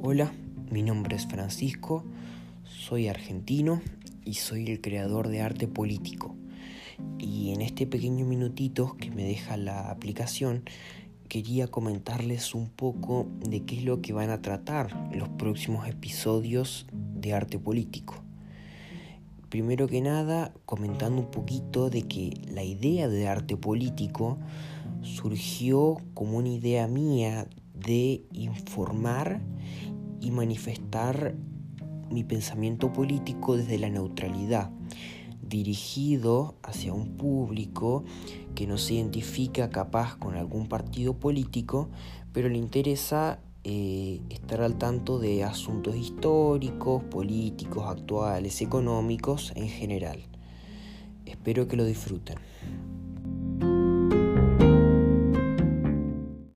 Hola, mi nombre es Francisco, soy argentino y soy el creador de arte político. Y en este pequeño minutito que me deja la aplicación, quería comentarles un poco de qué es lo que van a tratar los próximos episodios de arte político. Primero que nada, comentando un poquito de que la idea de arte político surgió como una idea mía de informar y manifestar mi pensamiento político desde la neutralidad, dirigido hacia un público que no se identifica capaz con algún partido político, pero le interesa eh, estar al tanto de asuntos históricos, políticos, actuales, económicos en general. Espero que lo disfruten.